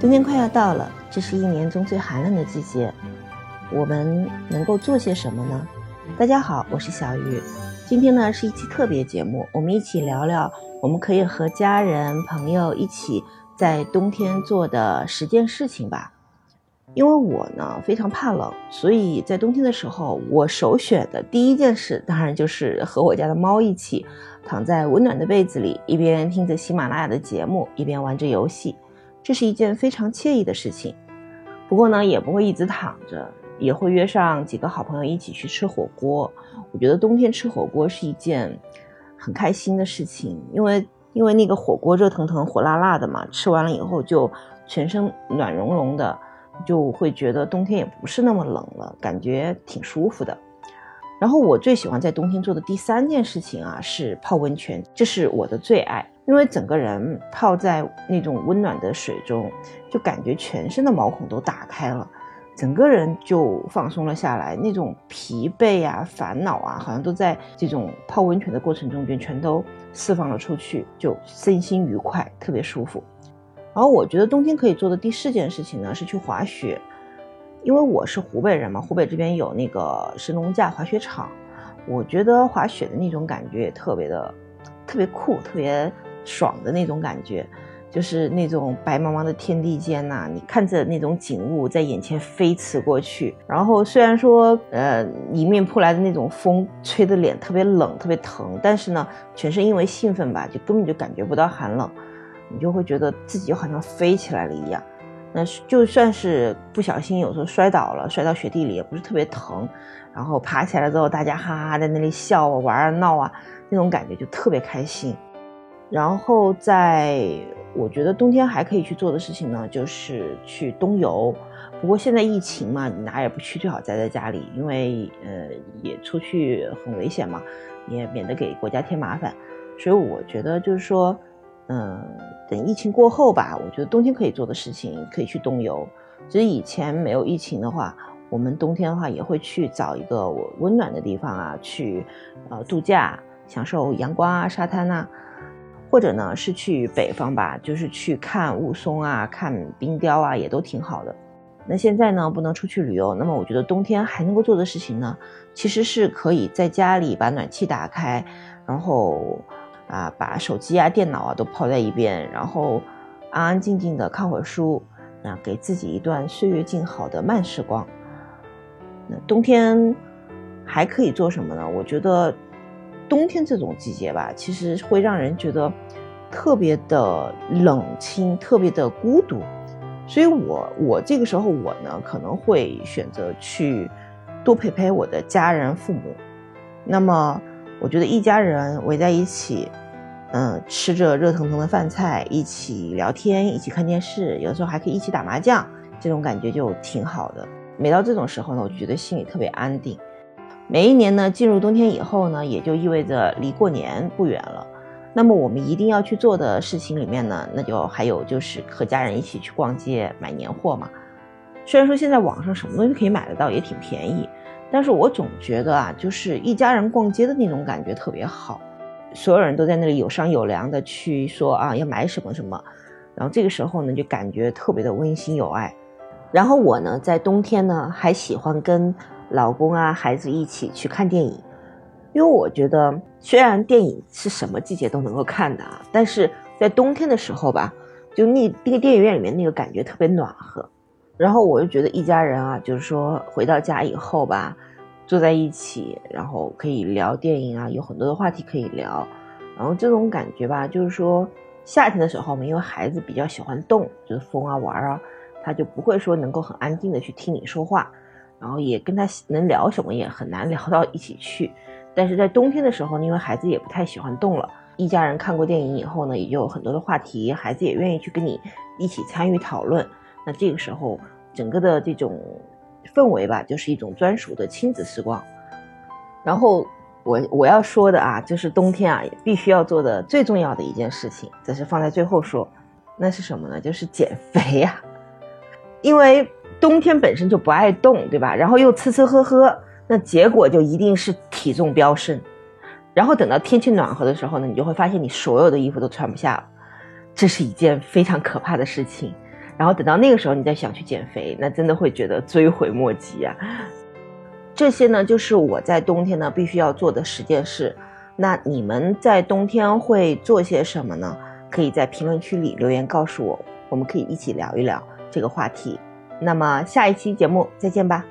冬天快要到了，这是一年中最寒冷的季节，我们能够做些什么呢？大家好，我是小鱼，今天呢是一期特别节目，我们一起聊聊我们可以和家人朋友一起在冬天做的十件事情吧。因为我呢非常怕冷，所以在冬天的时候，我首选的第一件事，当然就是和我家的猫一起躺在温暖的被子里，一边听着喜马拉雅的节目，一边玩着游戏。这是一件非常惬意的事情，不过呢，也不会一直躺着，也会约上几个好朋友一起去吃火锅。我觉得冬天吃火锅是一件很开心的事情，因为因为那个火锅热腾腾、火辣辣的嘛，吃完了以后就全身暖融融的，就会觉得冬天也不是那么冷了，感觉挺舒服的。然后我最喜欢在冬天做的第三件事情啊，是泡温泉，这是我的最爱。因为整个人泡在那种温暖的水中，就感觉全身的毛孔都打开了，整个人就放松了下来，那种疲惫啊、烦恼啊，好像都在这种泡温泉的过程中间全都释放了出去，就身心愉快，特别舒服。然后我觉得冬天可以做的第四件事情呢，是去滑雪，因为我是湖北人嘛，湖北这边有那个神农架滑雪场，我觉得滑雪的那种感觉也特别的，特别酷，特别。爽的那种感觉，就是那种白茫茫的天地间呐，你看着那种景物在眼前飞驰过去，然后虽然说呃迎面扑来的那种风吹的脸特别冷特别疼，但是呢，全身因为兴奋吧，就根本就感觉不到寒冷，你就会觉得自己好像飞起来了一样。那就算是不小心有时候摔倒了，摔到雪地里也不是特别疼，然后爬起来之后，大家哈哈在那里笑啊玩啊闹啊，那种感觉就特别开心。然后，在我觉得冬天还可以去做的事情呢，就是去冬游。不过现在疫情嘛，你哪也不去，最好宅在家里，因为呃也出去很危险嘛，也免得给国家添麻烦。所以我觉得就是说，嗯，等疫情过后吧，我觉得冬天可以做的事情可以去冬游。其实以前没有疫情的话，我们冬天的话也会去找一个温暖的地方啊，去呃度假，享受阳光啊、沙滩呐。或者呢，是去北方吧，就是去看雾凇啊，看冰雕啊，也都挺好的。那现在呢，不能出去旅游，那么我觉得冬天还能够做的事情呢，其实是可以在家里把暖气打开，然后啊，把手机啊、电脑啊都抛在一边，然后安安静静的看会儿书，那给自己一段岁月静好的慢时光。那冬天还可以做什么呢？我觉得。冬天这种季节吧，其实会让人觉得特别的冷清，特别的孤独。所以，我我这个时候我呢，可能会选择去多陪陪我的家人、父母。那么，我觉得一家人围在一起，嗯，吃着热腾腾的饭菜，一起聊天，一起看电视，有的时候还可以一起打麻将，这种感觉就挺好的。每到这种时候呢，我就觉得心里特别安定。每一年呢，进入冬天以后呢，也就意味着离过年不远了。那么我们一定要去做的事情里面呢，那就还有就是和家人一起去逛街买年货嘛。虽然说现在网上什么东西可以买得到，也挺便宜，但是我总觉得啊，就是一家人逛街的那种感觉特别好，所有人都在那里有商有量的去说啊要买什么什么，然后这个时候呢就感觉特别的温馨有爱。然后我呢在冬天呢还喜欢跟。老公啊，孩子一起去看电影，因为我觉得虽然电影是什么季节都能够看的啊，但是在冬天的时候吧，就那那个电影院里面那个感觉特别暖和。然后我就觉得一家人啊，就是说回到家以后吧，坐在一起，然后可以聊电影啊，有很多的话题可以聊。然后这种感觉吧，就是说夏天的时候嘛，因为孩子比较喜欢动，就是疯啊玩啊，他就不会说能够很安静的去听你说话。然后也跟他能聊什么也很难聊到一起去，但是在冬天的时候，因为孩子也不太喜欢动了，一家人看过电影以后呢，也就有很多的话题，孩子也愿意去跟你一起参与讨论。那这个时候，整个的这种氛围吧，就是一种专属的亲子时光。然后我我要说的啊，就是冬天啊，必须要做的最重要的一件事情，这是放在最后说，那是什么呢？就是减肥呀，因为。冬天本身就不爱动，对吧？然后又吃吃喝喝，那结果就一定是体重飙升。然后等到天气暖和的时候呢，你就会发现你所有的衣服都穿不下了，这是一件非常可怕的事情。然后等到那个时候你再想去减肥，那真的会觉得追悔莫及啊。这些呢，就是我在冬天呢必须要做的十件事。那你们在冬天会做些什么呢？可以在评论区里留言告诉我，我们可以一起聊一聊这个话题。那么下一期节目再见吧。